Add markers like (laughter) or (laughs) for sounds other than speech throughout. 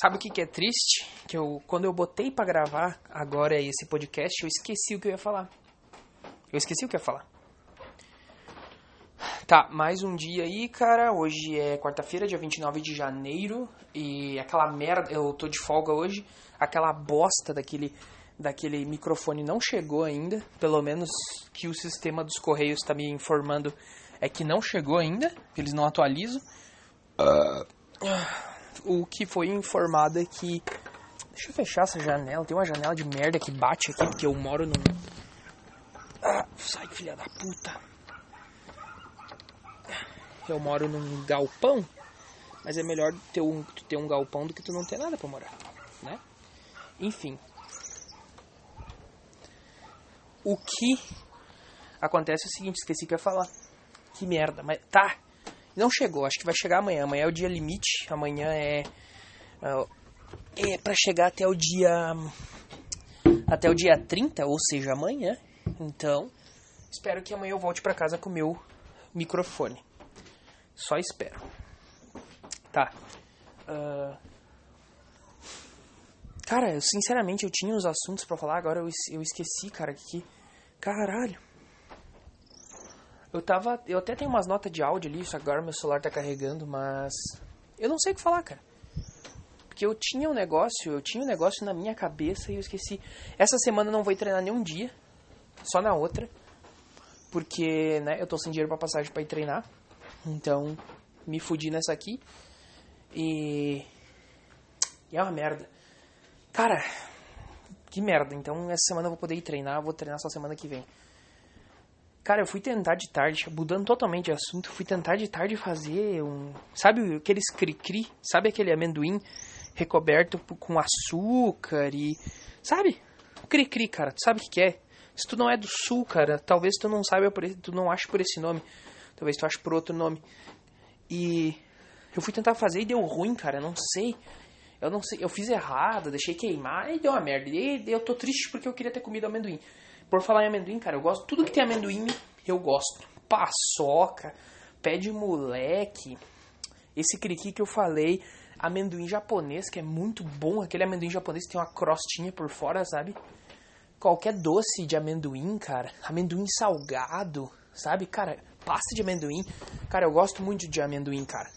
Sabe o que, que é triste? Que eu, quando eu botei para gravar agora esse podcast, eu esqueci o que eu ia falar. Eu esqueci o que eu ia falar. Tá, mais um dia aí, cara. Hoje é quarta-feira, dia 29 de janeiro. E aquela merda, eu tô de folga hoje. Aquela bosta daquele, daquele microfone não chegou ainda. Pelo menos que o sistema dos Correios tá me informando é que não chegou ainda. Eles não atualizam. Uh. O que foi informado é que. Deixa eu fechar essa janela. Tem uma janela de merda que bate aqui, porque eu moro num. Ah, sai, filha da puta. Eu moro num galpão, mas é melhor ter um, ter um galpão do que tu não ter nada pra morar, né? Enfim. O que acontece é o seguinte, esqueci que ia falar. Que merda, mas tá. Não chegou, acho que vai chegar amanhã. Amanhã é o dia limite. Amanhã é. É, é para chegar até o dia. Até o dia 30, ou seja, amanhã. Então, espero que amanhã eu volte para casa com o meu microfone. Só espero. Tá. Uh... Cara, eu, sinceramente, eu tinha uns assuntos para falar, agora eu, eu esqueci, cara, que. Caralho. Eu tava. Eu até tenho umas notas de áudio ali, isso agora meu celular tá carregando, mas. Eu não sei o que falar, cara. Porque eu tinha um negócio, eu tinha um negócio na minha cabeça e eu esqueci. Essa semana eu não vou treinar nenhum dia, só na outra. Porque, né, eu tô sem dinheiro pra passagem pra ir treinar. Então, me fudi nessa aqui. E. E é uma merda. Cara, que merda. Então, essa semana eu vou poder ir treinar. Vou treinar só semana que vem. Cara, eu fui tentar de tarde, mudando totalmente de assunto, fui tentar de tarde fazer um. Sabe aqueles cri-cri? Sabe aquele amendoim recoberto com açúcar e. Sabe? Cri-cri, cara. Tu sabe o que, é? Se tu não é do sul, cara, talvez tu não saiba por tu não ache por esse nome. Talvez tu ache por outro nome. E eu fui tentar fazer e deu ruim, cara. Não sei. Eu não sei. Eu fiz errado, deixei queimar e deu uma merda. E eu tô triste porque eu queria ter comido amendoim. Por falar em amendoim, cara, eu gosto. Tudo que tem amendoim, eu gosto. Paçoca, pé de moleque. Esse criqui que eu falei. Amendoim japonês, que é muito bom. Aquele amendoim japonês que tem uma crostinha por fora, sabe? Qualquer doce de amendoim, cara. Amendoim salgado, sabe? Cara, pasta de amendoim. Cara, eu gosto muito de amendoim, cara.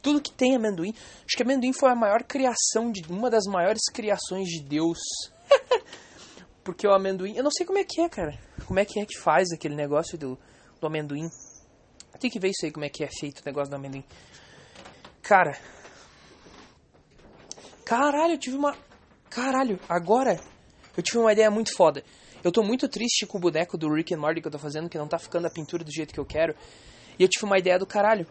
Tudo que tem amendoim. Acho que amendoim foi a maior criação de. Uma das maiores criações de Deus. Porque o amendoim. Eu não sei como é que é, cara. Como é que é que faz aquele negócio do, do amendoim. Tem que ver isso aí, como é que é feito o negócio do amendoim. Cara. Caralho, eu tive uma. Caralho, agora eu tive uma ideia muito foda. Eu tô muito triste com o boneco do Rick and Morty que eu tô fazendo, que não tá ficando a pintura do jeito que eu quero. E eu tive uma ideia do caralho.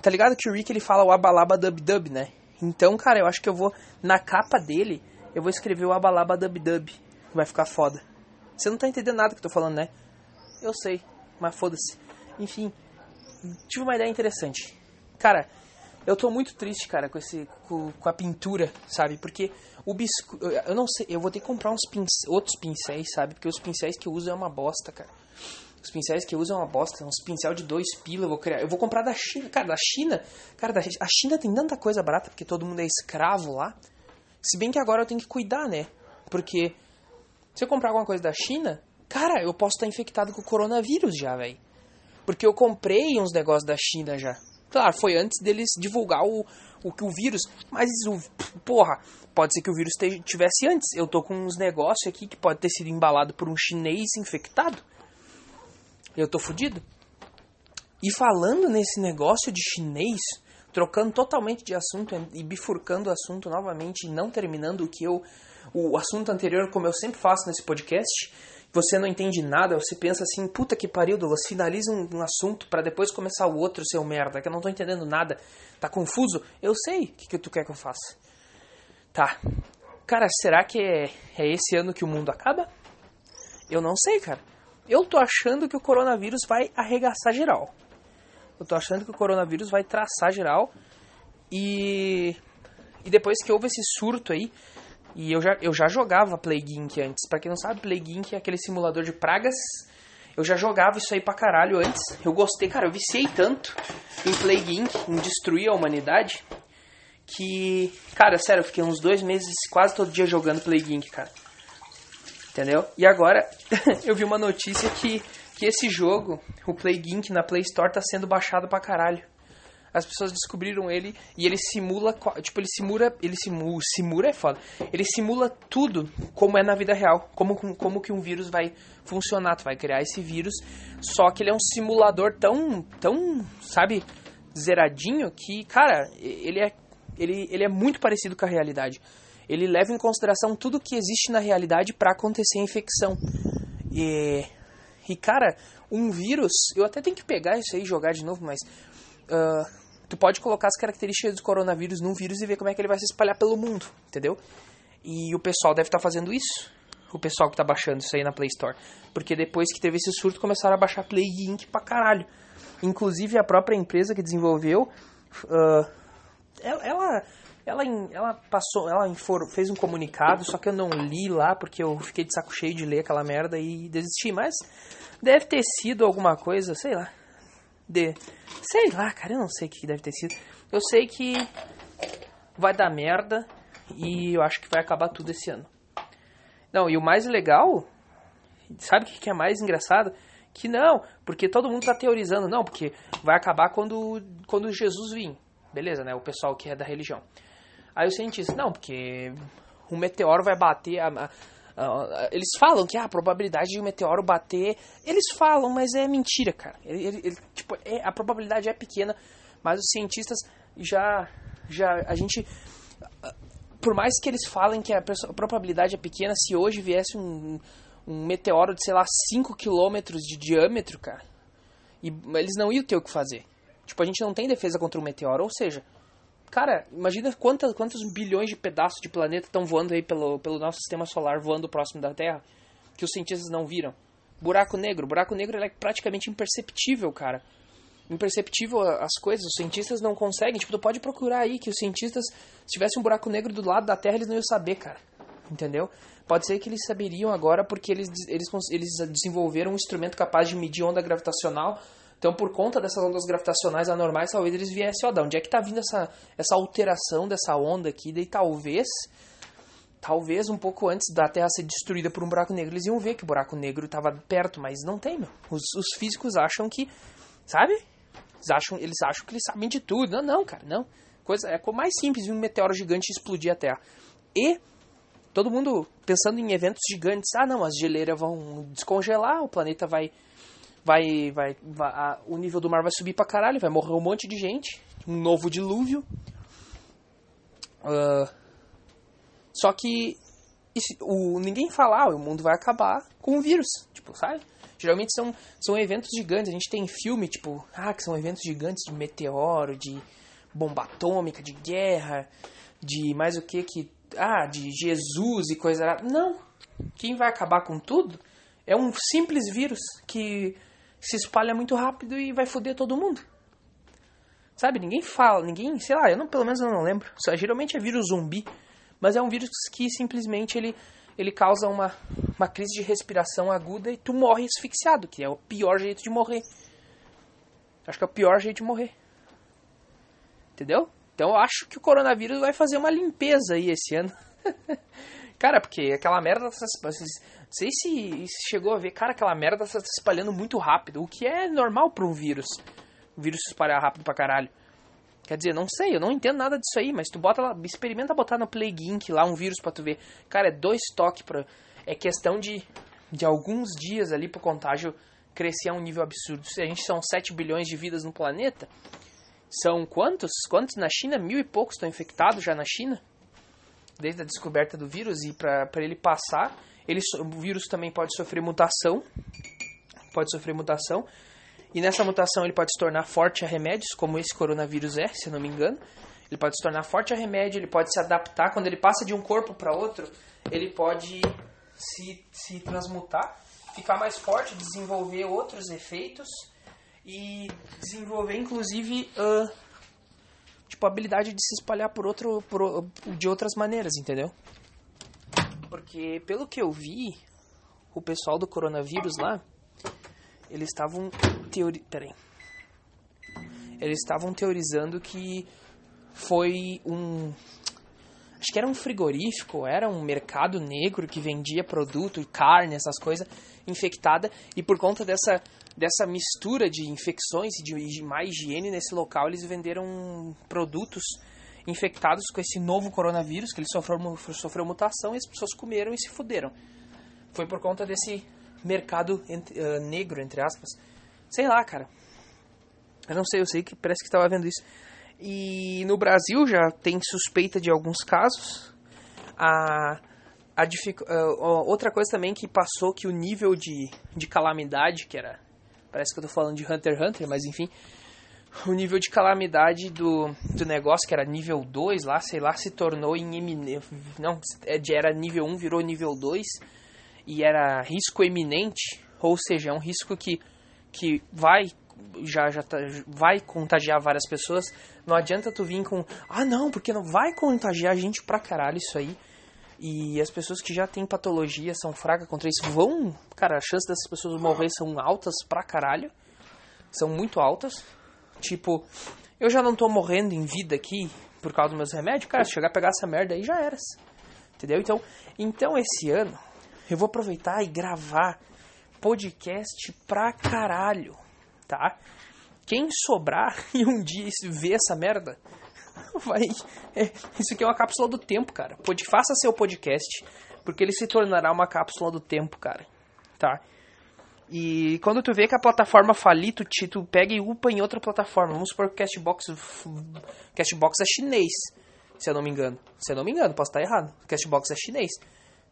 Tá ligado que o Rick ele fala o abalaba dub dub, né? Então, cara, eu acho que eu vou. Na capa dele, eu vou escrever o abalaba dub dub vai ficar foda. Você não tá entendendo nada que eu tô falando, né? Eu sei, mas foda-se. Enfim, tive uma ideia interessante. Cara, eu tô muito triste, cara, com esse com, com a pintura, sabe? Porque o bisco, eu não sei, eu vou ter que comprar uns outros pincéis, sabe? Porque os pincéis que eu uso é uma bosta, cara. Os pincéis que eu uso é uma bosta, uns pincel de dois pila, eu vou criar. Eu vou comprar da China, cara, da China. Cara, da, a China tem tanta coisa barata porque todo mundo é escravo lá. Se bem que agora eu tenho que cuidar, né? Porque se eu comprar alguma coisa da China, cara, eu posso estar infectado com o coronavírus já, velho. Porque eu comprei uns negócios da China já. Claro, foi antes deles divulgar o, o, o vírus. Mas, o, porra, pode ser que o vírus tivesse antes. Eu tô com uns negócios aqui que pode ter sido embalado por um chinês infectado. Eu tô fudido. E falando nesse negócio de chinês, trocando totalmente de assunto e bifurcando o assunto novamente não terminando o que eu o assunto anterior, como eu sempre faço nesse podcast, você não entende nada, você pensa assim, puta que pariu, Douglas, finaliza um, um assunto para depois começar o outro, seu merda, que eu não tô entendendo nada, tá confuso? Eu sei o que, que tu quer que eu faça. Tá. Cara, será que é, é esse ano que o mundo acaba? Eu não sei, cara. Eu tô achando que o coronavírus vai arregaçar geral. Eu tô achando que o coronavírus vai traçar geral. E. E depois que houve esse surto aí, e eu já, eu já jogava Plague Inc. antes. Pra quem não sabe, Plague Inc. é aquele simulador de pragas. Eu já jogava isso aí pra caralho antes. Eu gostei, cara, eu viciei tanto em Plague Inc., em destruir a humanidade, que, cara, sério, eu fiquei uns dois meses quase todo dia jogando Plague Inc, cara. Entendeu? E agora (laughs) eu vi uma notícia que, que esse jogo, o Plague Inc na Play Store, tá sendo baixado pra caralho. As pessoas descobriram ele e ele simula, tipo, ele simula, ele simula, simula é foda. Ele simula tudo como é na vida real, como, como que um vírus vai funcionar. Tu vai criar esse vírus, só que ele é um simulador tão, tão, sabe, zeradinho que, cara, ele é, ele, ele é muito parecido com a realidade. Ele leva em consideração tudo que existe na realidade para acontecer a infecção. E, e, cara, um vírus, eu até tenho que pegar isso aí e jogar de novo, mas uh, tu pode colocar as características do coronavírus num vírus e ver como é que ele vai se espalhar pelo mundo, entendeu? E o pessoal deve estar tá fazendo isso. O pessoal que está baixando isso aí na Play Store. Porque depois que teve esse surto, começaram a baixar Plague Inc. pra caralho. Inclusive a própria empresa que desenvolveu, uh, ela, ela, ela passou, ela fez um comunicado, só que eu não li lá porque eu fiquei de saco cheio de ler aquela merda e desisti. Mas deve ter sido alguma coisa, sei lá, de. Sei lá, cara, eu não sei o que deve ter sido. Eu sei que vai dar merda e eu acho que vai acabar tudo esse ano. Não, e o mais legal, sabe o que é mais engraçado? Que não, porque todo mundo tá teorizando, não, porque vai acabar quando, quando Jesus vir. Beleza, né? O pessoal que é da religião. Aí os cientistas, não, porque um meteoro vai bater. A, Uh, eles falam que ah, a probabilidade de um meteoro bater. Eles falam, mas é mentira, cara. Ele, ele, ele, tipo, é, a probabilidade é pequena, mas os cientistas já. já a gente. Por mais que eles falem que a, a probabilidade é pequena, se hoje viesse um, um meteoro de, sei lá, 5 km de diâmetro, cara, e eles não iam ter o que fazer. Tipo, a gente não tem defesa contra um meteoro, ou seja, Cara, imagina quantas, quantos bilhões de pedaços de planeta estão voando aí pelo, pelo nosso sistema solar, voando próximo da Terra, que os cientistas não viram. Buraco negro. Buraco negro é praticamente imperceptível, cara. Imperceptível as coisas. Os cientistas não conseguem. Tipo, tu pode procurar aí que os cientistas, se tivesse um buraco negro do lado da Terra, eles não iam saber, cara. Entendeu? Pode ser que eles saberiam agora porque eles, eles, eles desenvolveram um instrumento capaz de medir onda gravitacional então, por conta dessas ondas gravitacionais anormais, talvez eles viessem, ó, de onde é que tá vindo essa, essa alteração dessa onda aqui? Daí talvez, talvez um pouco antes da Terra ser destruída por um buraco negro, eles iam ver que o buraco negro estava perto, mas não tem, meu. Os, os físicos acham que, sabe? Eles acham, eles acham que eles sabem de tudo. Não, não, cara, não. Coisa, é mais simples um meteoro gigante explodir a Terra. E todo mundo pensando em eventos gigantes. Ah, não, as geleiras vão descongelar, o planeta vai vai, vai, vai a, o nível do mar vai subir pra caralho, vai morrer um monte de gente, um novo dilúvio. Uh, só que o, ninguém fala, ah, o mundo vai acabar com o vírus, tipo, sabe? Geralmente são, são eventos gigantes, a gente tem filme, tipo, ah, que são eventos gigantes de meteoro, de bomba atômica, de guerra, de mais o que que, ah, de Jesus e coisa... Não, quem vai acabar com tudo é um simples vírus que se espalha muito rápido e vai foder todo mundo. Sabe, ninguém fala, ninguém, sei lá, eu não, pelo menos eu não lembro. Só, geralmente é vírus zumbi, mas é um vírus que simplesmente ele, ele causa uma, uma crise de respiração aguda e tu morre asfixiado, que é o pior jeito de morrer. Acho que é o pior jeito de morrer. Entendeu? Então eu acho que o coronavírus vai fazer uma limpeza aí esse ano. (laughs) Cara, porque aquela merda sei se, se chegou a ver, cara, aquela merda tá se espalhando muito rápido, o que é normal para um vírus. O vírus se espalhar rápido pra caralho. Quer dizer, não sei, eu não entendo nada disso aí, mas tu bota lá, experimenta botar no Plague Inc lá um vírus para tu ver. Cara, é dois toques pra. É questão de, de alguns dias ali pro contágio crescer a um nível absurdo. Se a gente são 7 bilhões de vidas no planeta, são quantos? Quantos na China? Mil e poucos estão infectados já na China? Desde a descoberta do vírus e para ele passar ele, o vírus também pode sofrer mutação, pode sofrer mutação, e nessa mutação ele pode se tornar forte a remédios, como esse coronavírus é, se não me engano. Ele pode se tornar forte a remédio, ele pode se adaptar, quando ele passa de um corpo para outro, ele pode se, se transmutar, ficar mais forte, desenvolver outros efeitos e desenvolver inclusive uh, tipo a habilidade de se espalhar por outro por, de outras maneiras, entendeu? Porque, pelo que eu vi, o pessoal do coronavírus lá, eles estavam teori... Peraí. Eles estavam teorizando que foi um. Acho que era um frigorífico, era um mercado negro que vendia produto, carne, essas coisas, infectada. E por conta dessa, dessa mistura de infecções e de, de higiene nesse local, eles venderam produtos infectados com esse novo coronavírus, que ele sofreu, sofreu mutação e as pessoas comeram e se fuderam. Foi por conta desse mercado entre, uh, negro, entre aspas. Sei lá, cara. Eu não sei, eu sei que parece que estava vendo isso. E no Brasil já tem suspeita de alguns casos. A, a uh, outra coisa também que passou que o nível de, de calamidade, que era. Parece que eu tô falando de Hunter x Hunter, mas enfim. O nível de calamidade do, do negócio, que era nível 2 lá, sei lá, se tornou em eminente. Não, é, era nível 1, virou nível 2. E era risco eminente, ou seja, é um risco que, que vai já, já tá, vai contagiar várias pessoas, não adianta tu vir com, ah não, porque não vai contagiar gente pra caralho isso aí. E as pessoas que já têm patologia são fracas contra isso vão, cara, a chance dessas pessoas morrer são altas pra caralho. São muito altas. Tipo, eu já não tô morrendo em vida aqui por causa dos meus remédios, cara, se chegar a pegar essa merda aí já era. Entendeu? Então, então esse ano eu vou aproveitar e gravar podcast pra caralho tá? Quem sobrar (laughs) e um dia ver essa merda, (laughs) vai. É, isso aqui é uma cápsula do tempo, cara. Pode, faça seu podcast, porque ele se tornará uma cápsula do tempo, cara. Tá? E quando tu vê que a plataforma falir, tu, tu pega e upa em outra plataforma. Vamos supor que o Castbox, Castbox é chinês, se eu não me engano. Se eu não me engano, posso estar errado. Castbox é chinês.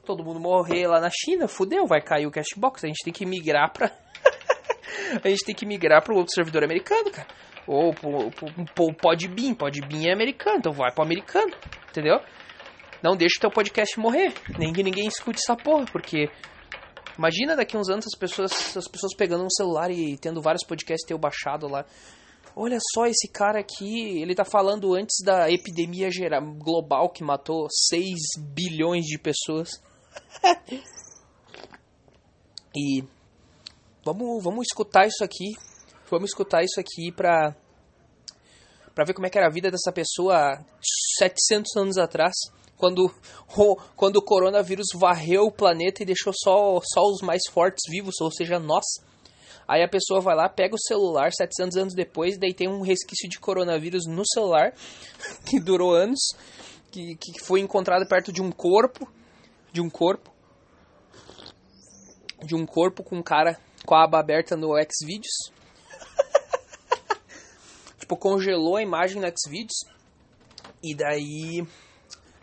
Todo mundo morrer lá na China, fudeu, vai cair o Castbox. A gente tem que migrar pra (laughs) a gente tem que migrar para outro servidor americano, cara. Ou pro, Podbean. Podbean é americano, então vai pro americano, entendeu? Não deixa o teu podcast morrer. Que ninguém escute essa porra, porque... Imagina daqui uns anos as pessoas, as pessoas pegando um celular e tendo vários podcasts teu baixado lá. Olha só esse cara aqui, ele tá falando antes da epidemia geral, global que matou 6 bilhões de pessoas. (laughs) e Vamos, vamos escutar isso aqui. Vamos escutar isso aqui pra, pra ver como é que era a vida dessa pessoa 700 anos atrás. Quando, quando o coronavírus varreu o planeta e deixou só, só os mais fortes vivos, ou seja, nós. Aí a pessoa vai lá, pega o celular 700 anos depois, daí tem um resquício de coronavírus no celular, (laughs) que durou anos, que, que foi encontrado perto de um corpo, de um corpo, de um corpo com cara com a aba aberta no Xvideos. (laughs) tipo, congelou a imagem no Xvideos. E daí,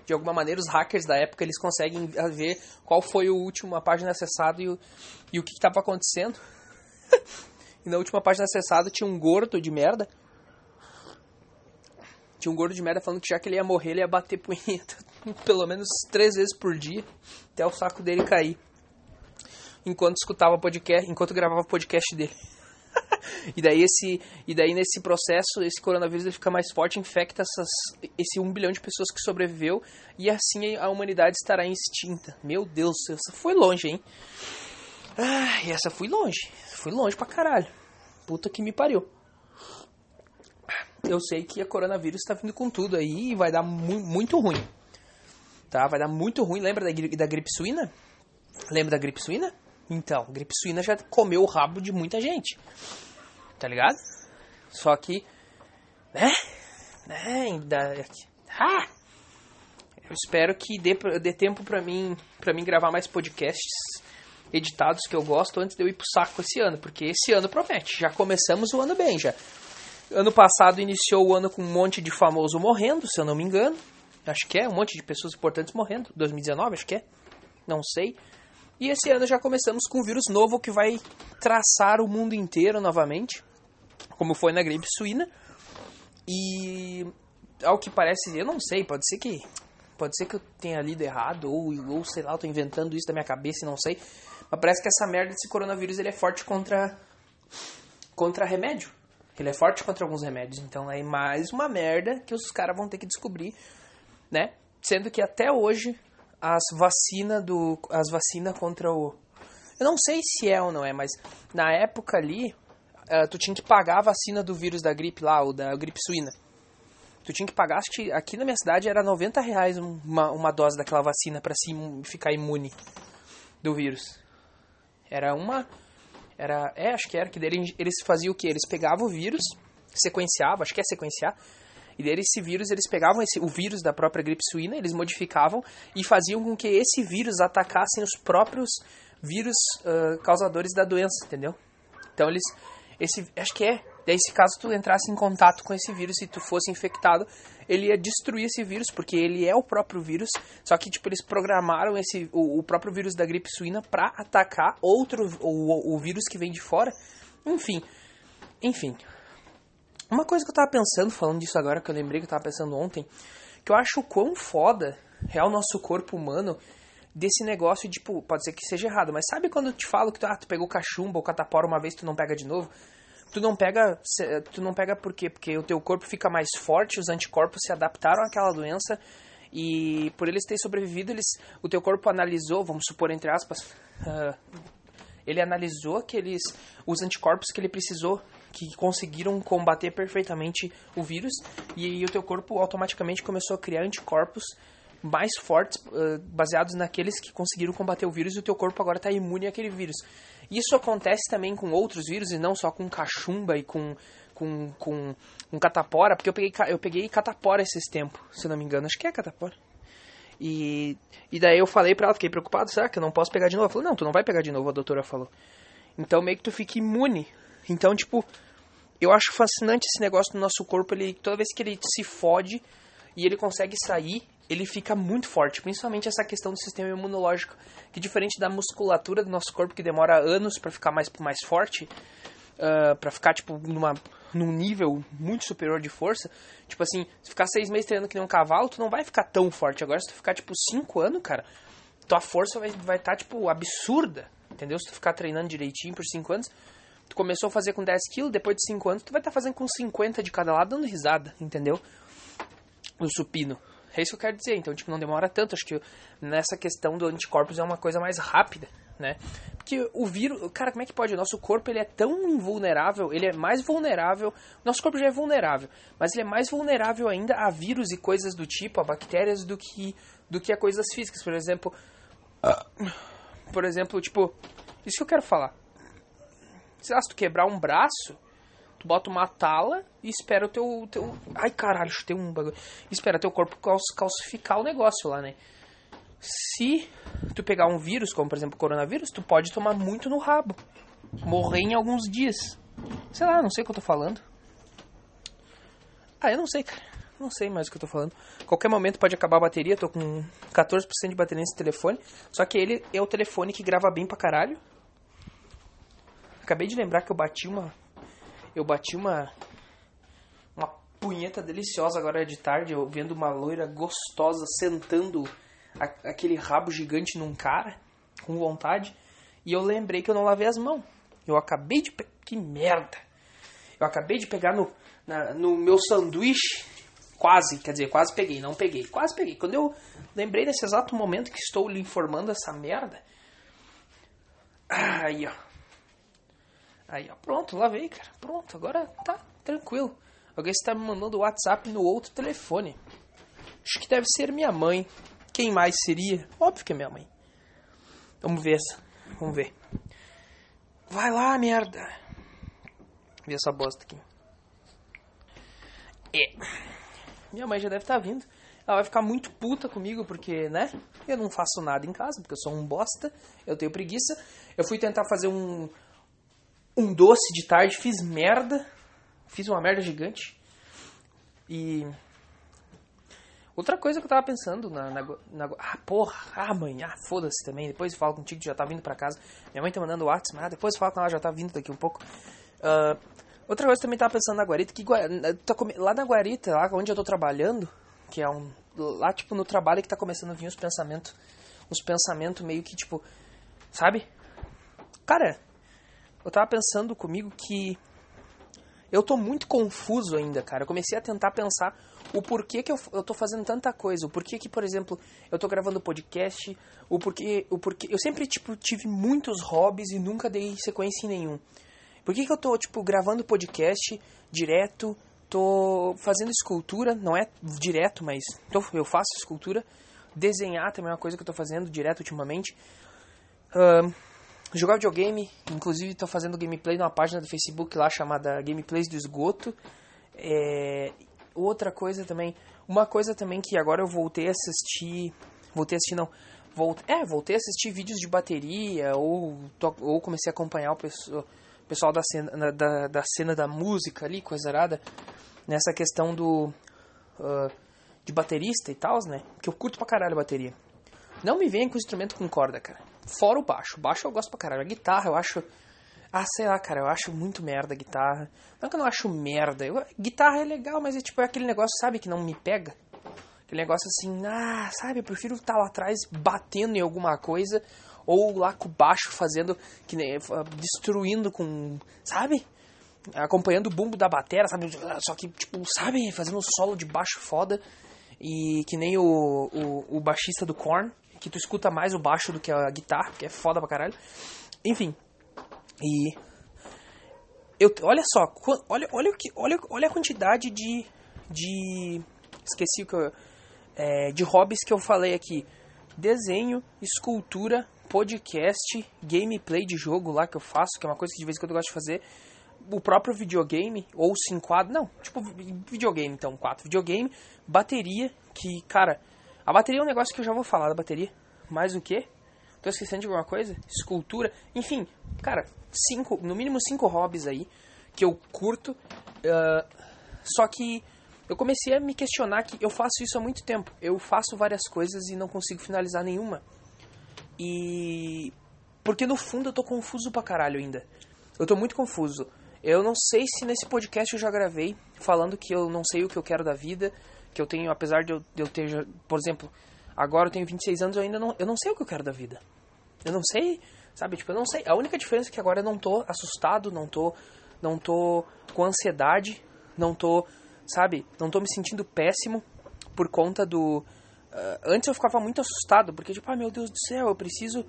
de alguma maneira, os hackers da época eles conseguem ver qual foi o último a página acessada e o, e o que estava acontecendo. (laughs) e na última página acessada tinha um gordo de merda. Tinha um gordo de merda falando que já que ele ia morrer, ele ia bater punheta (laughs) pelo menos três vezes por dia até o saco dele cair enquanto escutava podcast, enquanto gravava o podcast dele. E daí esse e daí nesse processo esse coronavírus fica mais forte, infecta essas, esse um bilhão de pessoas que sobreviveu e assim a humanidade estará extinta. Meu Deus, essa foi longe, hein? Ah, essa foi longe. Fui longe pra caralho. Puta que me pariu. Eu sei que a coronavírus está vindo com tudo aí e vai dar mu muito ruim. Tá? Vai dar muito ruim. Lembra da, da gripe suína? Lembra da gripe suína? Então, gripe suína já comeu o rabo de muita gente. Tá ligado? Só que, né? né ainda. Ah! Eu espero que dê, dê tempo pra mim, pra mim gravar mais podcasts editados que eu gosto antes de eu ir pro saco esse ano, porque esse ano promete. Já começamos o ano bem, já. Ano passado iniciou o ano com um monte de famoso morrendo, se eu não me engano. Acho que é, um monte de pessoas importantes morrendo. 2019, acho que é. Não sei. E esse ano já começamos com um vírus novo que vai traçar o mundo inteiro novamente, como foi na gripe suína. E ao que parece, eu não sei, pode ser que pode ser que eu tenha lido errado ou, ou sei lá, eu tô inventando isso da minha cabeça e não sei. Mas parece que essa merda desse coronavírus ele é forte contra contra remédio. Ele é forte contra alguns remédios, então é mais uma merda que os caras vão ter que descobrir, né? Sendo que até hoje as vacinas do as vacinas contra o eu não sei se é ou não é, mas na época ali uh, tu tinha que pagar a vacina do vírus da gripe lá, ou da gripe suína. Tu tinha que pagar, acho que aqui na minha cidade era 90 reais uma, uma dose daquela vacina para se ficar imune do vírus. Era uma. Era. É, acho que era. Que dele, eles faziam o que? Eles pegavam o vírus, sequenciavam, acho que é sequenciar. E daí esse vírus, eles pegavam esse, o vírus da própria gripe suína, eles modificavam e faziam com que esse vírus atacassem os próprios vírus uh, causadores da doença, entendeu? Então eles. Esse, acho que é. Daí, se caso tu entrasse em contato com esse vírus e tu fosse infectado, ele ia destruir esse vírus, porque ele é o próprio vírus. Só que, tipo, eles programaram esse, o, o próprio vírus da gripe suína para atacar outro, o, o vírus que vem de fora. Enfim. Enfim. Uma coisa que eu tava pensando, falando disso agora, que eu lembrei que eu tava pensando ontem, que eu acho o quão foda é o nosso corpo humano desse negócio, tipo, pode ser que seja errado, mas sabe quando eu te falo que tu, ah, tu pegou cachumba ou catapora uma vez tu não pega de novo? Tu não pega, tu não pega por quê? Porque o teu corpo fica mais forte, os anticorpos se adaptaram àquela doença e por eles terem sobrevivido, eles, o teu corpo analisou, vamos supor entre aspas, uh, ele analisou aqueles os anticorpos que ele precisou que conseguiram combater perfeitamente o vírus e, e o teu corpo automaticamente começou a criar anticorpos mais fortes, uh, baseados naqueles que conseguiram combater o vírus, e o teu corpo agora está imune àquele vírus. Isso acontece também com outros vírus, e não só com cachumba e com, com, com, com catapora, porque eu peguei, eu peguei catapora esses tempos, se não me engano, acho que é catapora. E, e daí eu falei pra ela, fiquei preocupado, será que eu não posso pegar de novo? Ela falou, não, tu não vai pegar de novo, a doutora falou. Então meio que tu fica imune. Então, tipo, eu acho fascinante esse negócio do nosso corpo, ele toda vez que ele se fode e ele consegue sair, ele fica muito forte, principalmente essa questão do sistema imunológico, que diferente da musculatura do nosso corpo que demora anos para ficar mais mais forte, uh, para ficar tipo numa num nível muito superior de força, tipo assim, se ficar seis meses treinando que nem um cavalo, tu não vai ficar tão forte. Agora se tu ficar tipo cinco anos, cara, tua força vai vai estar tá, tipo absurda, entendeu? Se tu ficar treinando direitinho por cinco anos, tu começou a fazer com 10 quilos, depois de 5 anos tu vai estar tá fazendo com 50 de cada lado dando risada, entendeu? O supino. É isso que eu quero dizer. Então, tipo, não demora tanto. Acho que nessa questão do anticorpos é uma coisa mais rápida, né? Porque o vírus... Cara, como é que pode? O nosso corpo, ele é tão invulnerável, ele é mais vulnerável... Nosso corpo já é vulnerável, mas ele é mais vulnerável ainda a vírus e coisas do tipo, a bactérias, do que, do que a coisas físicas. Por exemplo... Por exemplo, tipo... Isso que eu quero falar. Se tu quebrar um braço, Tu bota uma tala e espera o teu. teu... Ai caralho, tem um bagulho. Espera teu corpo calcificar o negócio lá, né? Se tu pegar um vírus, como por exemplo o coronavírus, tu pode tomar muito no rabo. Morrer em alguns dias. Sei lá, não sei o que eu tô falando. Ah, eu não sei, cara. Não sei mais o que eu tô falando. Qualquer momento pode acabar a bateria. Tô com 14% de bateria nesse telefone. Só que ele é o telefone que grava bem pra caralho. Acabei de lembrar que eu bati uma eu bati uma uma punheta deliciosa agora de tarde, eu vendo uma loira gostosa sentando a, aquele rabo gigante num cara, com vontade, e eu lembrei que eu não lavei as mãos. Eu acabei de. Que merda! Eu acabei de pegar no, na, no meu sanduíche, quase, quer dizer, quase peguei, não peguei, quase peguei. Quando eu lembrei nesse exato momento que estou lhe informando essa merda. Aí, ó. Aí, ó, pronto, lavei, cara. Pronto, agora tá tranquilo. Alguém está me mandando WhatsApp no outro telefone. Acho que deve ser minha mãe. Quem mais seria? Óbvio que é minha mãe. Vamos ver essa. Vamos ver. Vai lá, merda. Vê essa bosta aqui. É. Minha mãe já deve estar tá vindo. Ela vai ficar muito puta comigo porque, né? Eu não faço nada em casa porque eu sou um bosta. Eu tenho preguiça. Eu fui tentar fazer um um doce de tarde, fiz merda. Fiz uma merda gigante. E. Outra coisa que eu tava pensando na. na, na ah, porra, ah, mãe, ah, foda-se também. Depois eu falo contigo que já tá vindo pra casa. Minha mãe tá mandando WhatsApp, ah, depois eu falo com ela, já tá vindo daqui um pouco. Uh, outra coisa que eu também tava pensando na Guarita, que lá na Guarita, lá onde eu tô trabalhando, que é um. Lá, tipo, no trabalho que tá começando a vir os pensamentos. Uns pensamentos meio que, tipo. Sabe? Cara, eu tava pensando comigo que eu tô muito confuso ainda, cara. Eu comecei a tentar pensar o porquê que eu, eu tô fazendo tanta coisa. O porquê que, por exemplo, eu tô gravando podcast. O porquê, o porquê. Eu sempre, tipo, tive muitos hobbies e nunca dei sequência em nenhum. Por que, que eu tô, tipo, gravando podcast direto, tô fazendo escultura, não é direto, mas tô, eu faço escultura. Desenhar também é uma coisa que eu tô fazendo direto ultimamente. Uh, jogar videogame, inclusive tô fazendo gameplay numa página do Facebook lá chamada Gameplays do Esgoto. É, outra coisa também, uma coisa também que agora eu voltei a assistir, voltei a assistir não, volt, é, voltei a assistir vídeos de bateria ou, ou comecei a acompanhar o pessoal, pessoal da cena da, da cena da música ali, coisa arada, nessa questão do uh, de baterista e tal, né? Que eu curto pra caralho a bateria. Não me venha com instrumento com corda, cara. Fora o baixo. Baixo eu gosto pra caralho. A guitarra eu acho. Ah, sei lá, cara, eu acho muito merda a guitarra. Não é que eu não acho merda. Eu... Guitarra é legal, mas é tipo é aquele negócio, sabe, que não me pega. Aquele negócio assim, ah, sabe, eu prefiro estar lá atrás batendo em alguma coisa. Ou lá com o baixo fazendo, que nem, destruindo com, sabe? Acompanhando o bumbo da batera, sabe? Só que, tipo, sabe, fazendo um solo de baixo foda. E que nem o, o, o baixista do Korn, que tu escuta mais o baixo do que a guitarra, que é foda pra caralho. Enfim. E. Eu, olha só, olha, olha, que, olha, olha a quantidade de. de. Esqueci o que eu. É, de hobbies que eu falei aqui: desenho, escultura, podcast, gameplay de jogo lá que eu faço, que é uma coisa que de vez em quando eu gosto de fazer. O próprio videogame, ou se enquadra. Não, tipo videogame, então, quatro. Videogame, bateria, que, cara, a bateria é um negócio que eu já vou falar da bateria. Mais o que? Tô esquecendo de alguma coisa? Escultura. Enfim, cara, cinco, no mínimo cinco hobbies aí que eu curto. Uh, só que eu comecei a me questionar que eu faço isso há muito tempo. Eu faço várias coisas e não consigo finalizar nenhuma. E. Porque no fundo eu tô confuso pra caralho ainda. Eu tô muito confuso. Eu não sei se nesse podcast eu já gravei falando que eu não sei o que eu quero da vida, que eu tenho, apesar de eu, de eu ter, por exemplo, agora eu tenho 26 anos, eu ainda não, eu não sei o que eu quero da vida. Eu não sei, sabe, tipo, eu não sei. A única diferença é que agora eu não tô assustado, não tô, não tô com ansiedade, não tô, sabe, não tô me sentindo péssimo por conta do... Uh, antes eu ficava muito assustado, porque tipo, ah, meu Deus do céu, eu preciso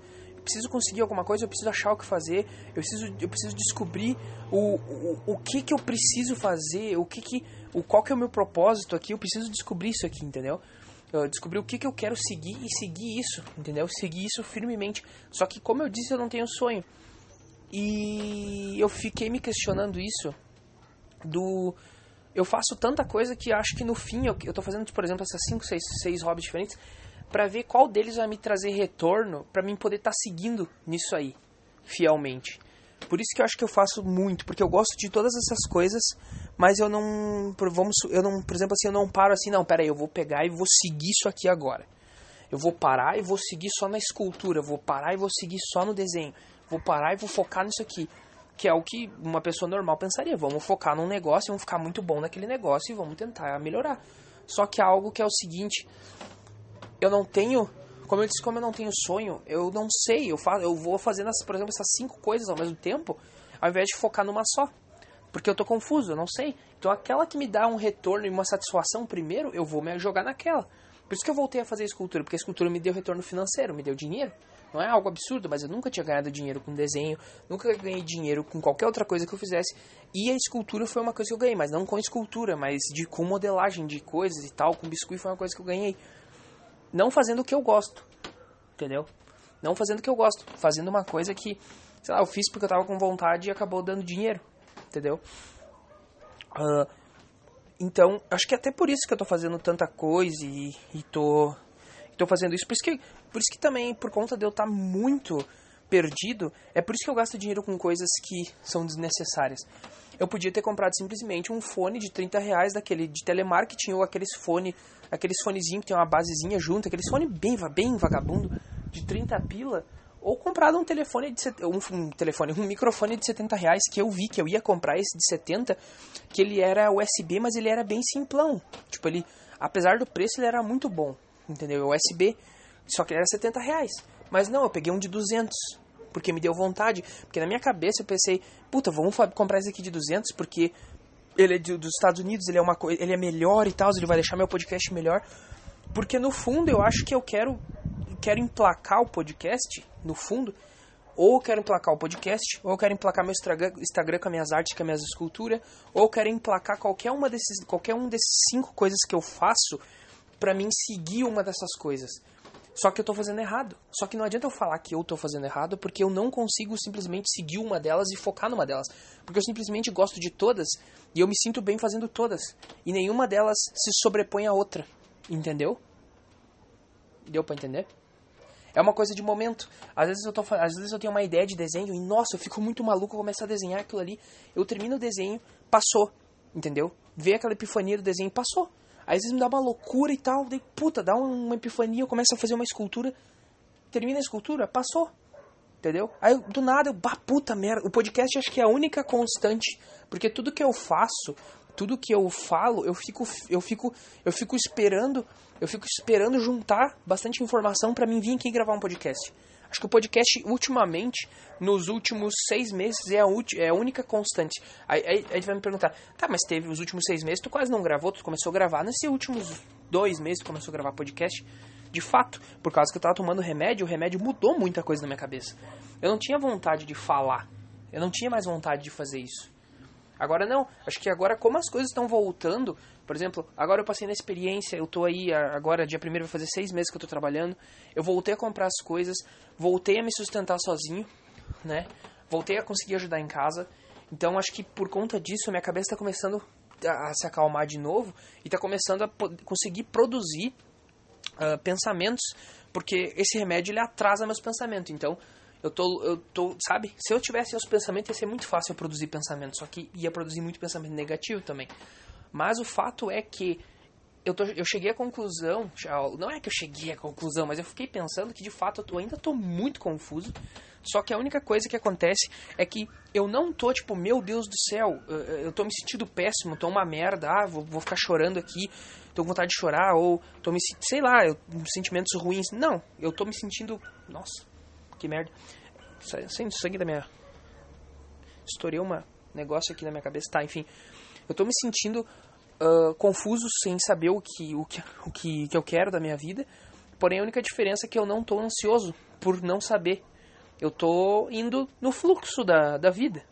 preciso conseguir alguma coisa, eu preciso achar o que fazer, eu preciso, eu preciso descobrir o, o, o que que eu preciso fazer, o que que, o, qual que é o meu propósito aqui, eu preciso descobrir isso aqui, entendeu? Eu descobrir o que que eu quero seguir e seguir isso, entendeu? Seguir isso firmemente. Só que, como eu disse, eu não tenho sonho. E eu fiquei me questionando isso do eu faço tanta coisa que acho que no fim eu, eu tô fazendo, por exemplo, essas 5, 6, 6 hobbies diferentes para ver qual deles vai me trazer retorno para mim poder estar tá seguindo nisso aí fielmente. Por isso que eu acho que eu faço muito, porque eu gosto de todas essas coisas, mas eu não, vamos, eu não, por exemplo, assim, eu não paro assim, não, pera aí, eu vou pegar e vou seguir isso aqui agora. Eu vou parar e vou seguir só na escultura, vou parar e vou seguir só no desenho, vou parar e vou focar nisso aqui, que é o que uma pessoa normal pensaria. Vamos focar num negócio, vamos ficar muito bom naquele negócio e vamos tentar melhorar. Só que algo que é o seguinte, eu não tenho, como eu disse, como eu não tenho sonho, eu não sei, eu, faço, eu vou fazendo, por exemplo, essas cinco coisas ao mesmo tempo, ao invés de focar numa só. Porque eu tô confuso, eu não sei. Então aquela que me dá um retorno e uma satisfação primeiro, eu vou me jogar naquela. Por isso que eu voltei a fazer escultura, porque a escultura me deu retorno financeiro, me deu dinheiro. Não é algo absurdo, mas eu nunca tinha ganhado dinheiro com desenho, nunca ganhei dinheiro com qualquer outra coisa que eu fizesse. E a escultura foi uma coisa que eu ganhei, mas não com escultura, mas de com modelagem de coisas e tal, com biscuit foi uma coisa que eu ganhei não fazendo o que eu gosto, entendeu? Não fazendo o que eu gosto, fazendo uma coisa que, sei lá, eu fiz porque eu tava com vontade e acabou dando dinheiro, entendeu? Uh, então, acho que é até por isso que eu tô fazendo tanta coisa e, e tô, tô fazendo isso. Por isso, que, por isso que também, por conta de eu estar tá muito perdido, é por isso que eu gasto dinheiro com coisas que são desnecessárias. Eu podia ter comprado simplesmente um fone de 30 reais daquele de telemarketing ou aqueles fone aqueles fonezinhos que tem uma basezinha junto, aqueles fone bem, bem vagabundo, de 30 pila, ou comprado um telefone de um, um, telefone, um microfone de 70 reais que eu vi que eu ia comprar esse de 70, que ele era USB, mas ele era bem simplão. Tipo, ele, apesar do preço, ele era muito bom, entendeu? USB, só que ele era 70 reais. Mas não, eu peguei um de 200, porque me deu vontade. Porque na minha cabeça eu pensei, puta, vamos comprar esse aqui de 200, porque ele é de, dos Estados Unidos, ele é uma ele é melhor e tal, ele vai deixar meu podcast melhor. Porque no fundo eu acho que eu quero quero emplacar o podcast, no fundo, ou eu quero emplacar o podcast, ou eu quero emplacar meu Instagram com as minhas artes, com as minhas esculturas, ou eu quero emplacar qualquer uma desses, qualquer um desses cinco coisas que eu faço para mim seguir uma dessas coisas. Só que eu tô fazendo errado. Só que não adianta eu falar que eu tô fazendo errado, porque eu não consigo simplesmente seguir uma delas e focar numa delas. Porque eu simplesmente gosto de todas e eu me sinto bem fazendo todas. E nenhuma delas se sobrepõe à outra. Entendeu? Deu para entender? É uma coisa de momento. Às vezes eu tô, às vezes eu tenho uma ideia de desenho e nossa, eu fico muito maluco, eu começo a desenhar aquilo ali. Eu termino o desenho, passou, entendeu? Vê aquela epifania do desenho, passou. Aí às vezes me dá uma loucura e tal, daí puta, dá uma epifania, eu começo a fazer uma escultura. Termina a escultura, passou. Entendeu? Aí do nada eu, bah, puta merda. O podcast acho que é a única constante, porque tudo que eu faço, tudo que eu falo, eu fico eu fico eu fico esperando, eu fico esperando juntar bastante informação para mim vir aqui gravar um podcast. Acho que o podcast, ultimamente, nos últimos seis meses, é a, é a única constante. Aí, aí, aí vai me perguntar, tá, mas teve os últimos seis meses, tu quase não gravou, tu começou a gravar. Nesses últimos dois meses, tu começou a gravar podcast. De fato, por causa que eu tava tomando remédio, o remédio mudou muita coisa na minha cabeça. Eu não tinha vontade de falar. Eu não tinha mais vontade de fazer isso. Agora não. Acho que agora, como as coisas estão voltando, por exemplo, agora eu passei na experiência, eu tô aí, agora dia primeiro vai fazer seis meses que eu tô trabalhando. Eu voltei a comprar as coisas, voltei a me sustentar sozinho, né? Voltei a conseguir ajudar em casa. Então acho que por conta disso minha cabeça está começando a, se acalmar de novo e está começando a conseguir produzir uh, pensamentos, porque esse remédio ele atrasa meus pensamentos. Então eu tô, eu tô, sabe? Se eu tivesse os pensamentos, ia ser muito fácil eu produzir pensamento, só que ia produzir muito pensamento negativo também. Mas o fato é que eu, tô, eu cheguei à conclusão, não é que eu cheguei à conclusão, mas eu fiquei pensando que de fato eu ainda tô muito confuso. Só que a única coisa que acontece é que eu não tô tipo, meu Deus do céu, eu tô me sentindo péssimo, tô uma merda, ah, vou, vou ficar chorando aqui, tô com vontade de chorar, ou tô me sei lá, eu, sentimentos ruins. Não, eu tô me sentindo. Nossa, que merda. Saindo sangue da minha. Estourei um negócio aqui na minha cabeça. Tá, enfim. Eu tô me sentindo uh, confuso sem saber o que, o, que, o que, que eu quero da minha vida. Porém, a única diferença é que eu não tô ansioso por não saber. Eu tô indo no fluxo da, da vida.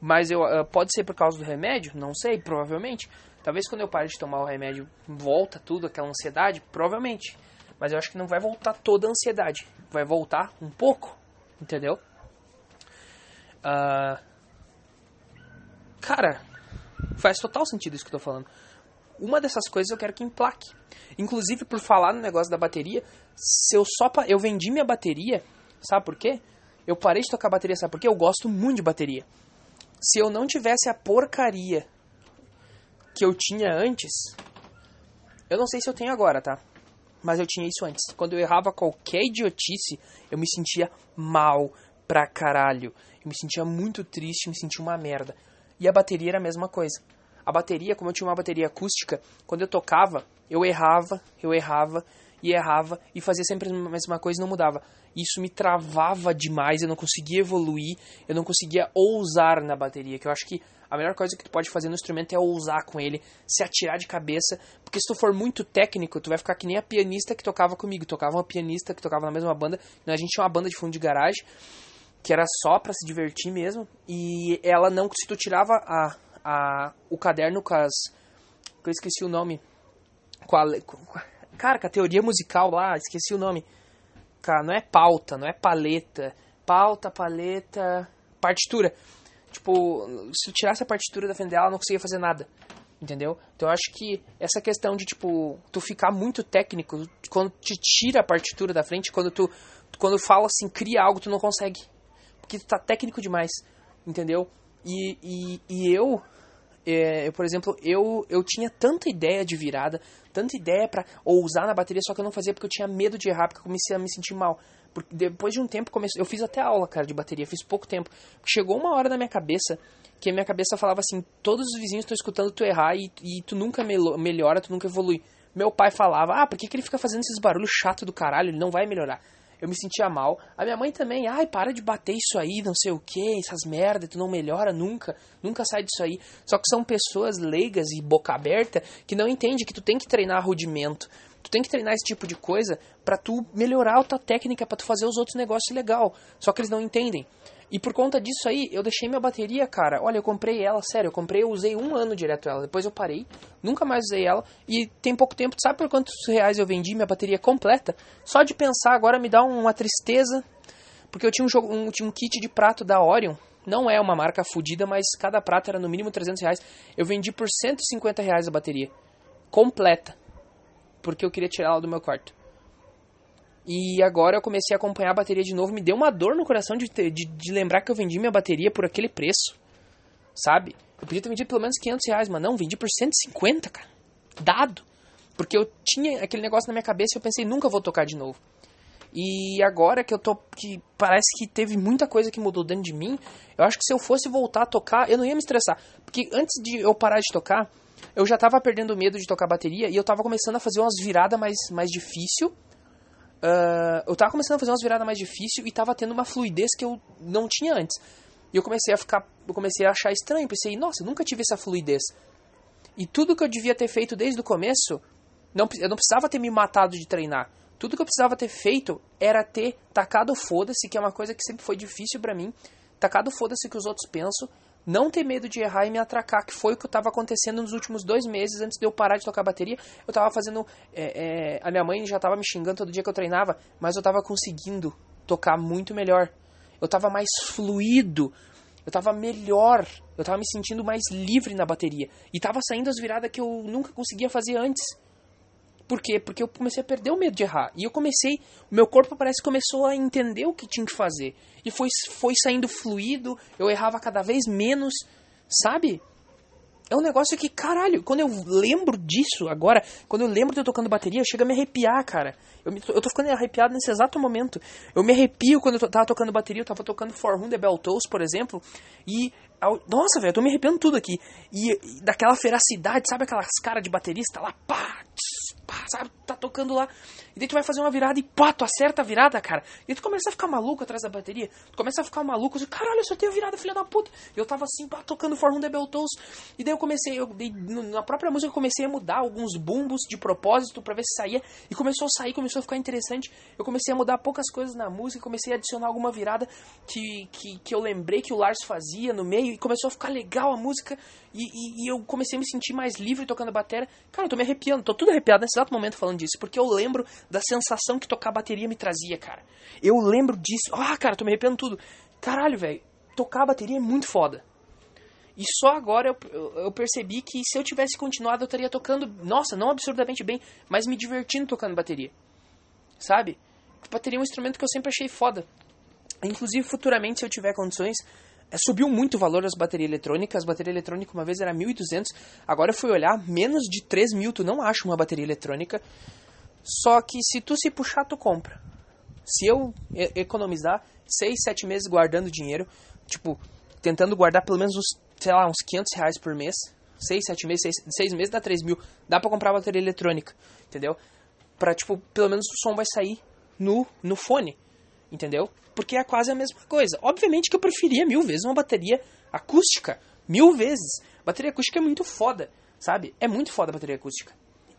Mas eu, uh, pode ser por causa do remédio? Não sei, provavelmente. Talvez quando eu pare de tomar o remédio volta tudo, aquela ansiedade? Provavelmente. Mas eu acho que não vai voltar toda a ansiedade. Vai voltar um pouco, entendeu? Uh, cara, faz total sentido isso que eu tô falando. Uma dessas coisas eu quero que emplaque. Inclusive, por falar no negócio da bateria, se eu só eu vendi minha bateria, sabe por quê? Eu parei de tocar bateria, sabe por quê? Eu gosto muito de bateria. Se eu não tivesse a porcaria que eu tinha antes, eu não sei se eu tenho agora, tá? Mas eu tinha isso antes. Quando eu errava qualquer idiotice, eu me sentia mal pra caralho. Eu me sentia muito triste, me sentia uma merda. E a bateria era a mesma coisa. A bateria, como eu tinha uma bateria acústica, quando eu tocava, eu errava, eu errava e errava e fazia sempre a mesma coisa e não mudava. Isso me travava demais, eu não conseguia evoluir, eu não conseguia ousar na bateria, que eu acho que a melhor coisa que tu pode fazer no instrumento é ousar com ele, se atirar de cabeça, porque se tu for muito técnico, tu vai ficar que nem a pianista que tocava comigo. Tocava uma pianista que tocava na mesma banda, a gente tinha uma banda de fundo de garagem, que era só para se divertir mesmo, e ela não, se tu tirava a, a, o caderno com as, eu esqueci o nome, com a, cara, com a teoria musical lá, esqueci o nome, cara, não é pauta, não é paleta, pauta, paleta, partitura, tipo, se eu tirasse a partitura da frente dela, ela não conseguia fazer nada. Entendeu? Então eu acho que essa questão de, tipo, tu ficar muito técnico, quando te tira a partitura da frente, quando tu, quando fala assim, cria algo, tu não consegue. Porque tu tá técnico demais. Entendeu? E, e, e eu, é, eu, por exemplo, eu, eu tinha tanta ideia de virada, tanta ideia para ousar na bateria, só que eu não fazia porque eu tinha medo de errar, porque eu comecei a me sentir mal. Porque depois de um tempo, comecei, eu fiz até aula, cara, de bateria, fiz pouco tempo. Chegou uma hora na minha cabeça que a minha cabeça falava assim: todos os vizinhos estão escutando tu errar e, e tu nunca melhora, tu nunca evolui. Meu pai falava: ah, por que, que ele fica fazendo esses barulhos chato do caralho? Ele não vai melhorar. Eu me sentia mal. A minha mãe também, ai, para de bater isso aí, não sei o que, essas merda, tu não melhora nunca, nunca sai disso aí. Só que são pessoas leigas e boca aberta que não entendem que tu tem que treinar rudimento Tu tem que treinar esse tipo de coisa para tu melhorar a tua técnica, para tu fazer os outros negócios legal. Só que eles não entendem. E por conta disso aí, eu deixei minha bateria, cara. Olha, eu comprei ela, sério, eu comprei, eu usei um ano direto ela. Depois eu parei, nunca mais usei ela. E tem pouco tempo, sabe por quantos reais eu vendi minha bateria completa? Só de pensar agora me dá uma tristeza. Porque eu tinha um, jogo, um, tinha um kit de prato da Orion. Não é uma marca fodida, mas cada prato era no mínimo 300 reais. Eu vendi por 150 reais a bateria. Completa. Porque eu queria tirar ela do meu quarto. E agora eu comecei a acompanhar a bateria de novo. Me deu uma dor no coração de, de, de lembrar que eu vendi minha bateria por aquele preço. Sabe? Eu podia ter vendido pelo menos 500 reais, mas não, vendi por 150, cara. Dado. Porque eu tinha aquele negócio na minha cabeça e eu pensei, nunca vou tocar de novo. E agora que eu tô. que parece que teve muita coisa que mudou dentro de mim, eu acho que se eu fosse voltar a tocar, eu não ia me estressar. Porque antes de eu parar de tocar, eu já tava perdendo medo de tocar bateria e eu tava começando a fazer umas viradas mais, mais difícil Uh, eu tava começando a fazer umas viradas mais difíceis e tava tendo uma fluidez que eu não tinha antes. E eu comecei a ficar, eu comecei a achar estranho, pensei, nossa, nunca tive essa fluidez. E tudo que eu devia ter feito desde o começo, não, eu não precisava ter me matado de treinar. Tudo que eu precisava ter feito era ter tacado foda-se, que é uma coisa que sempre foi difícil para mim, tacado foda-se que os outros pensam, não ter medo de errar e me atracar, que foi o que estava acontecendo nos últimos dois meses antes de eu parar de tocar bateria. Eu estava fazendo. É, é, a minha mãe já estava me xingando todo dia que eu treinava, mas eu estava conseguindo tocar muito melhor. Eu estava mais fluido, eu estava melhor, eu estava me sentindo mais livre na bateria. E estava saindo as viradas que eu nunca conseguia fazer antes. Por quê? Porque eu comecei a perder o medo de errar. E eu comecei, o meu corpo parece que começou a entender o que tinha que fazer. E foi, foi saindo fluido, eu errava cada vez menos, sabe? É um negócio que, caralho, quando eu lembro disso agora, quando eu lembro de eu tocando bateria, chega a me arrepiar, cara. Eu, me, eu tô ficando arrepiado nesse exato momento. Eu me arrepio quando eu tava tocando bateria, eu tava tocando For Whom the Bell Tolls, por exemplo, e... Nossa, velho, eu tô me arrepiando tudo aqui. E, e daquela feracidade, sabe aquelas caras de baterista lá, pá, tss, pá, sabe, tá tocando lá. E daí tu vai fazer uma virada e pá, tu acerta a virada, cara. E tu começa a ficar maluco atrás da bateria. Tu começa a ficar maluco, assim, caralho, eu só tenho virada, filha da puta. E eu tava assim, pá, tocando For Whom Bell. E daí eu comecei, eu, na própria música eu comecei a mudar alguns bumbos de propósito para ver se saía. E começou a sair, começou a ficar interessante. Eu comecei a mudar poucas coisas na música, comecei a adicionar alguma virada que, que, que eu lembrei que o Lars fazia no meio. E começou a ficar legal a música. E, e, e eu comecei a me sentir mais livre tocando bateria. Cara, eu tô me arrepiando, tô tudo arrepiado nesse exato momento falando disso. Porque eu lembro da sensação que tocar bateria me trazia, cara. Eu lembro disso. Ah, cara, tô me arrepiando tudo. Caralho, velho. Tocar bateria é muito foda. E só agora eu, eu, eu, percebi que se eu tivesse continuado eu estaria tocando, nossa, não absurdamente bem, mas me divertindo tocando bateria. Sabe? Bateria é um instrumento que eu sempre achei foda. Inclusive, futuramente, se eu tiver condições, subiu muito o valor das baterias eletrônicas. As baterias eletrônicas uma vez era 1.200, agora eu fui olhar, menos de 3 mil tu não acha uma bateria eletrônica. Só que se tu se puxar, tu compra. Se eu economizar 6, 7 meses guardando dinheiro, tipo, tentando guardar pelo menos uns, sei lá, uns 500 reais por mês, 6, 7 meses, 6, 6 meses dá 3 mil, dá pra comprar bateria eletrônica, entendeu? Pra, tipo, pelo menos o som vai sair no, no fone, entendeu? Porque é quase a mesma coisa. Obviamente que eu preferia mil vezes uma bateria acústica, mil vezes. Bateria acústica é muito foda, sabe? É muito foda a bateria acústica.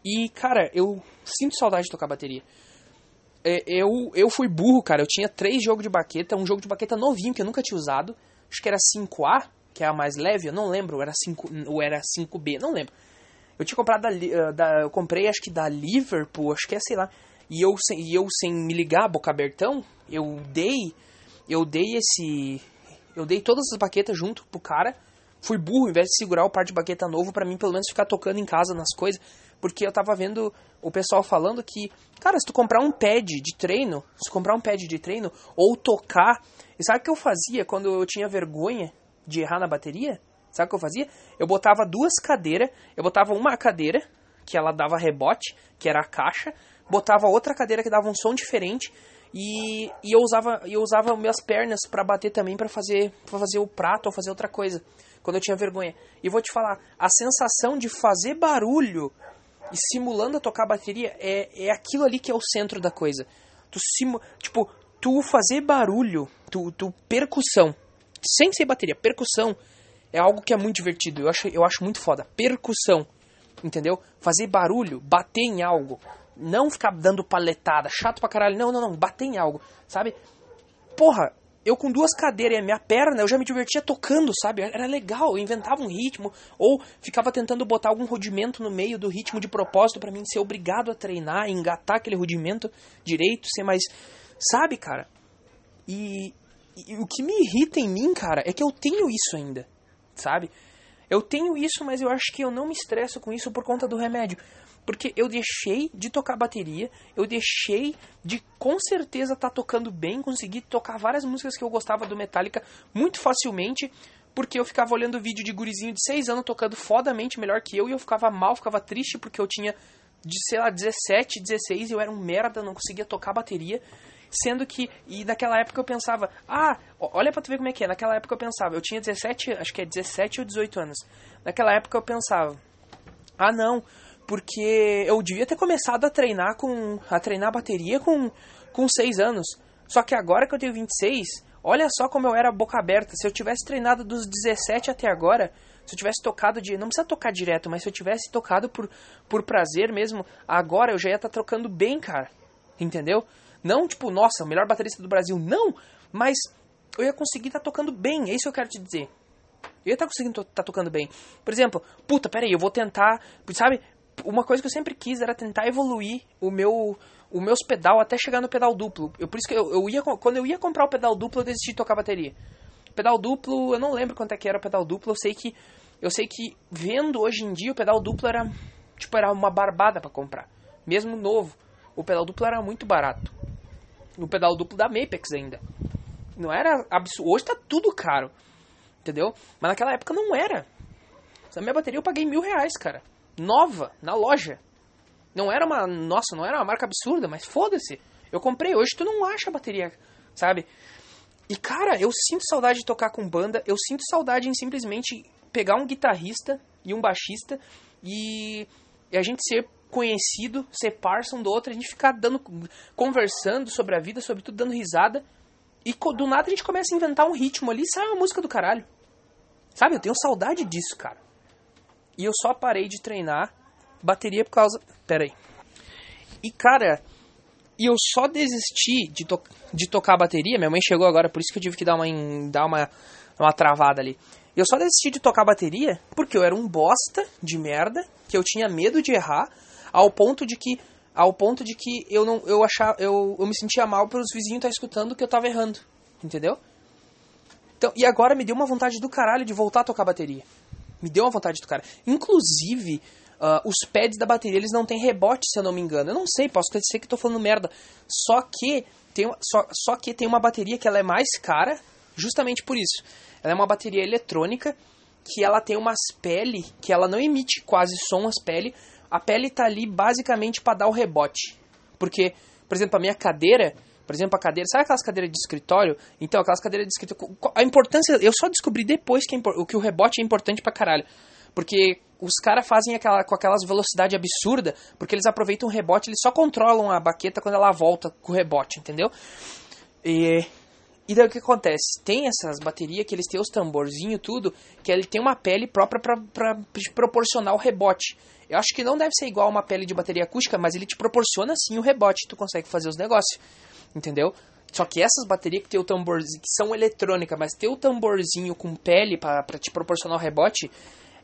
E, cara, eu sinto saudade de tocar bateria. É, eu, eu fui burro, cara. Eu tinha três jogos de baqueta, um jogo de baqueta novinho que eu nunca tinha usado. Acho que era 5A, que é a mais leve, eu não lembro, era 5, ou era 5B, não lembro. Eu tinha comprado da, eh, da, eu comprei acho que da Liverpool, acho que é, sei lá. E eu, e eu sem me ligar, boca abertão, eu dei, eu dei esse, eu dei todas as baquetas junto pro cara. Fui burro, ao invés de segurar o par de baqueta novo, para mim pelo menos ficar tocando em casa nas coisas. Porque eu tava vendo o pessoal falando que, cara, se tu comprar um pad de treino, se comprar um pad de treino, ou tocar. E sabe o que eu fazia quando eu tinha vergonha de errar na bateria? Sabe o que eu fazia? Eu botava duas cadeiras, eu botava uma cadeira, que ela dava rebote, que era a caixa, botava outra cadeira que dava um som diferente, e, e eu usava eu usava minhas pernas para bater também para fazer para fazer o prato ou fazer outra coisa quando eu tinha vergonha. E vou te falar a sensação de fazer barulho e simulando a tocar bateria é, é aquilo ali que é o centro da coisa. Tu simu, tipo tu fazer barulho tu, tu percussão sem ser bateria percussão é algo que é muito divertido eu acho eu acho muito foda. Percussão entendeu? Fazer barulho bater em algo Não ficar dando paletada, chato pra caralho. Não, não, não, bater em algo, sabe? Porra, eu com duas cadeiras e a minha perna, eu já me divertia tocando, sabe? Era legal, eu inventava um ritmo, ou ficava tentando botar algum rudimento no meio do ritmo de propósito para mim ser obrigado a treinar, engatar aquele rudimento direito, ser mais. Sabe, cara? E, e o que me irrita em mim, cara, é que eu tenho isso ainda, sabe? Eu tenho isso, mas eu acho que eu não me estresso com isso por conta do remédio. Porque eu deixei de tocar bateria, eu deixei de com certeza estar tá tocando bem, conseguir tocar várias músicas que eu gostava do Metallica muito facilmente, porque eu ficava olhando vídeo de gurizinho de 6 anos tocando fodamente melhor que eu e eu ficava mal, ficava triste porque eu tinha de, sei lá, 17, 16 e eu era um merda, não conseguia tocar bateria. Sendo que, e naquela época eu pensava, ah, olha pra tu ver como é que é. Naquela época eu pensava, eu tinha 17, acho que é 17 ou 18 anos. Naquela época eu pensava, ah não, porque eu devia ter começado a treinar com a treinar bateria com com 6 anos. Só que agora que eu tenho 26, olha só como eu era boca aberta. Se eu tivesse treinado dos 17 até agora, se eu tivesse tocado de, não precisa tocar direto, mas se eu tivesse tocado por por prazer mesmo, agora eu já ia estar tá trocando bem, cara. Entendeu? Não tipo, nossa, o melhor baterista do Brasil, não, mas eu ia conseguir estar tá tocando bem, é isso que eu quero te dizer. Eu ia estar tá conseguindo estar tá tocando bem. Por exemplo, puta, peraí, eu vou tentar, sabe? Uma coisa que eu sempre quis era tentar evoluir o meu o meus pedal até chegar no pedal duplo. Eu, por isso que eu, eu ia quando eu ia comprar o pedal duplo, eu desisti de tocar bateria. Pedal duplo, eu não lembro quanto é que era o pedal duplo, eu sei que eu sei que vendo hoje em dia o pedal duplo era tipo era uma barbada para comprar, mesmo novo. O pedal duplo era muito barato. O pedal duplo da Mapex ainda. Não era absurdo. Hoje tá tudo caro. Entendeu? Mas naquela época não era. Essa minha bateria eu paguei mil reais, cara nova na loja. Não era uma. Nossa, não era uma marca absurda, mas foda-se. Eu comprei hoje, tu não acha bateria, sabe? E cara, eu sinto saudade de tocar com banda, eu sinto saudade em simplesmente pegar um guitarrista e um baixista e, e a gente ser conhecido, ser parça um do outro, a gente ficar dando conversando sobre a vida, sobre tudo, dando risada. E do nada a gente começa a inventar um ritmo ali e sai uma música do caralho. Sabe? Eu tenho saudade disso, cara. E eu só parei de treinar bateria por causa. Pera aí. E cara, e eu só desisti de, to de tocar bateria. Minha mãe chegou agora, por isso que eu tive que dar uma, dar uma, uma travada ali. Eu só desisti de tocar bateria porque eu era um bosta de merda, que eu tinha medo de errar, ao ponto de que ao ponto de que eu não eu achava eu, eu me sentia mal pelos vizinhos estar tá escutando que eu tava errando, entendeu? Então, e agora me deu uma vontade do caralho de voltar a tocar bateria. Me deu uma vontade de tocar. Inclusive, uh, os pads da bateria eles não têm rebote, se eu não me engano. Eu não sei, posso ser que estou falando merda. Só que tem, só, só que tem uma bateria que ela é mais cara, justamente por isso. Ela é uma bateria eletrônica que ela tem umas pele que ela não emite quase som as pele. A pele tá ali basicamente para dar o rebote. Porque, por exemplo, a minha cadeira, por exemplo, a cadeira, sabe aquelas cadeiras de escritório? Então, aquelas cadeiras de escritório. A importância. Eu só descobri depois que, é, que o rebote é importante pra caralho. Porque os caras fazem aquela, com aquelas velocidade absurda, porque eles aproveitam o rebote, eles só controlam a baqueta quando ela volta com o rebote, entendeu? E, e daí o que acontece? Tem essas baterias que eles têm os tamborzinhos tudo, que ele tem uma pele própria para proporcionar o rebote. Eu acho que não deve ser igual uma pele de bateria acústica, mas ele te proporciona sim o rebote, tu consegue fazer os negócios entendeu? Só que essas baterias que tem o tamborzinho, que são eletrônica, mas tem o tamborzinho com pele para te proporcionar o rebote,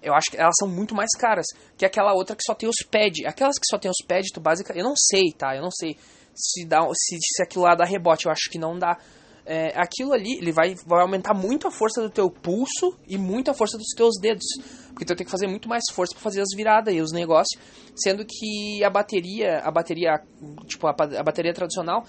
eu acho que elas são muito mais caras que aquela outra que só tem os pads. Aquelas que só tem os pads, tu básica, eu não sei, tá? Eu não sei se dá se, se aquilo lá dá rebote, eu acho que não dá. É, aquilo ali, ele vai, vai aumentar muito a força do teu pulso e muito a força dos teus dedos. Porque tu tem que fazer muito mais força para fazer as viradas e os negócios, sendo que a bateria, a bateria, tipo a, a bateria tradicional,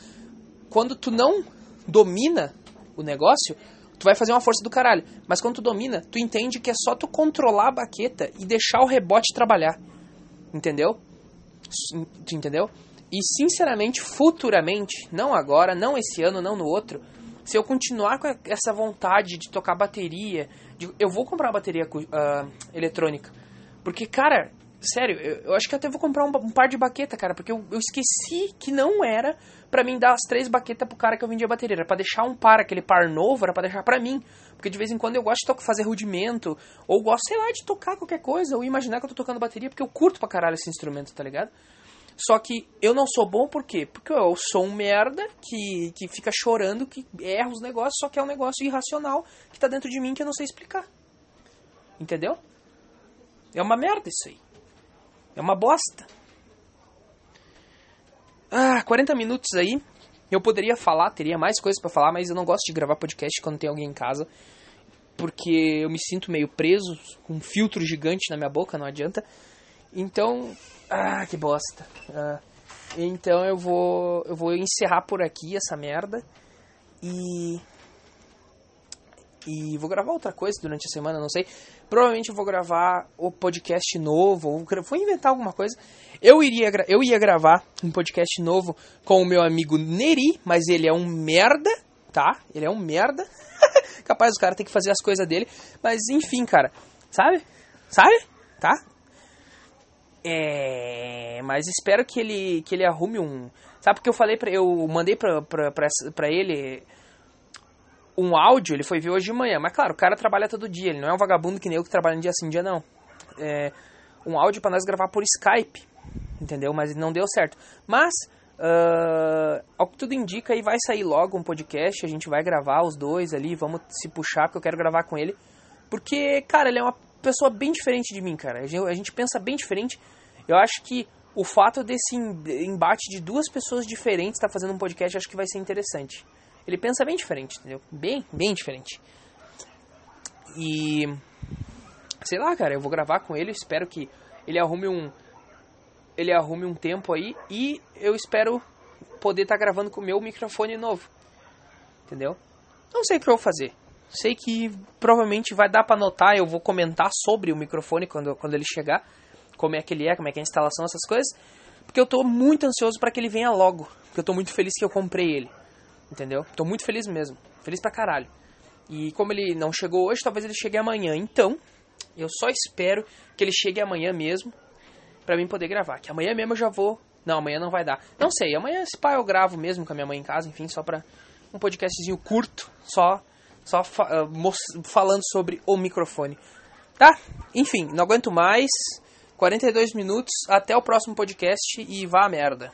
quando tu não domina o negócio, tu vai fazer uma força do caralho. Mas quando tu domina, tu entende que é só tu controlar a baqueta e deixar o rebote trabalhar. Entendeu? Tu entendeu? E sinceramente, futuramente, não agora, não esse ano, não no outro, se eu continuar com essa vontade de tocar bateria, de, eu vou comprar uma bateria uh, eletrônica. Porque, cara, sério, eu, eu, acho que até vou comprar um, um par de baqueta, cara, porque eu, eu esqueci que não era para mim dar as três baquetas pro cara que eu vendia bateria. Era pra deixar um par, aquele par novo, era pra deixar pra mim. Porque de vez em quando eu gosto de fazer rudimento, ou gosto, sei lá, de tocar qualquer coisa, ou imaginar que eu tô tocando bateria, porque eu curto pra caralho esse instrumento, tá ligado? Só que eu não sou bom por quê? Porque eu sou um merda que, que fica chorando, que erra os negócios, só que é um negócio irracional que tá dentro de mim que eu não sei explicar. Entendeu? É uma merda isso aí. É uma bosta. Ah, 40 minutos aí. Eu poderia falar, teria mais coisas para falar, mas eu não gosto de gravar podcast quando tem alguém em casa. Porque eu me sinto meio preso, com um filtro gigante na minha boca, não adianta. Então, ah, que bosta. Ah, então eu vou, eu vou encerrar por aqui essa merda. E e vou gravar outra coisa durante a semana, não sei. Provavelmente eu vou gravar o podcast novo, vou inventar alguma coisa. Eu iria eu ia gravar um podcast novo com o meu amigo Neri, mas ele é um merda, tá? Ele é um merda. (laughs) Capaz o cara tem que fazer as coisas dele, mas enfim, cara, sabe? Sabe? Tá? É, mas espero que ele que ele arrume um, sabe porque eu falei para eu mandei para para ele um áudio, ele foi ver hoje de manhã. Mas claro, o cara trabalha todo dia, ele não é um vagabundo que nem eu que trabalha um dia sim, dia não. É, um áudio para nós gravar por Skype, entendeu? Mas não deu certo. Mas, uh, ao que tudo indica, aí vai sair logo um podcast, a gente vai gravar os dois ali, vamos se puxar, porque eu quero gravar com ele. Porque, cara, ele é uma pessoa bem diferente de mim, cara. A gente pensa bem diferente. Eu acho que o fato desse embate de duas pessoas diferentes estar tá fazendo um podcast, acho que vai ser interessante. Ele pensa bem diferente, entendeu? Bem, bem diferente. E. Sei lá, cara, eu vou gravar com ele, espero que ele arrume um. Ele arrume um tempo aí e eu espero poder estar tá gravando com o meu microfone novo. Entendeu? Não sei o que eu vou fazer. Sei que provavelmente vai dar para notar, eu vou comentar sobre o microfone quando, quando ele chegar, como é que ele é, como é que é a instalação, essas coisas, porque eu tô muito ansioso para que ele venha logo, porque eu tô muito feliz que eu comprei ele. Entendeu? Tô muito feliz mesmo. Feliz pra caralho. E como ele não chegou hoje, talvez ele chegue amanhã. Então, eu só espero que ele chegue amanhã mesmo para mim poder gravar. Que amanhã mesmo eu já vou. Não, amanhã não vai dar. Não sei, amanhã esse pai eu gravo mesmo com a minha mãe em casa, enfim, só pra um podcastzinho curto, só só fa uh, falando sobre o microfone. Tá? Enfim, não aguento mais. 42 minutos, até o próximo podcast e vá a merda.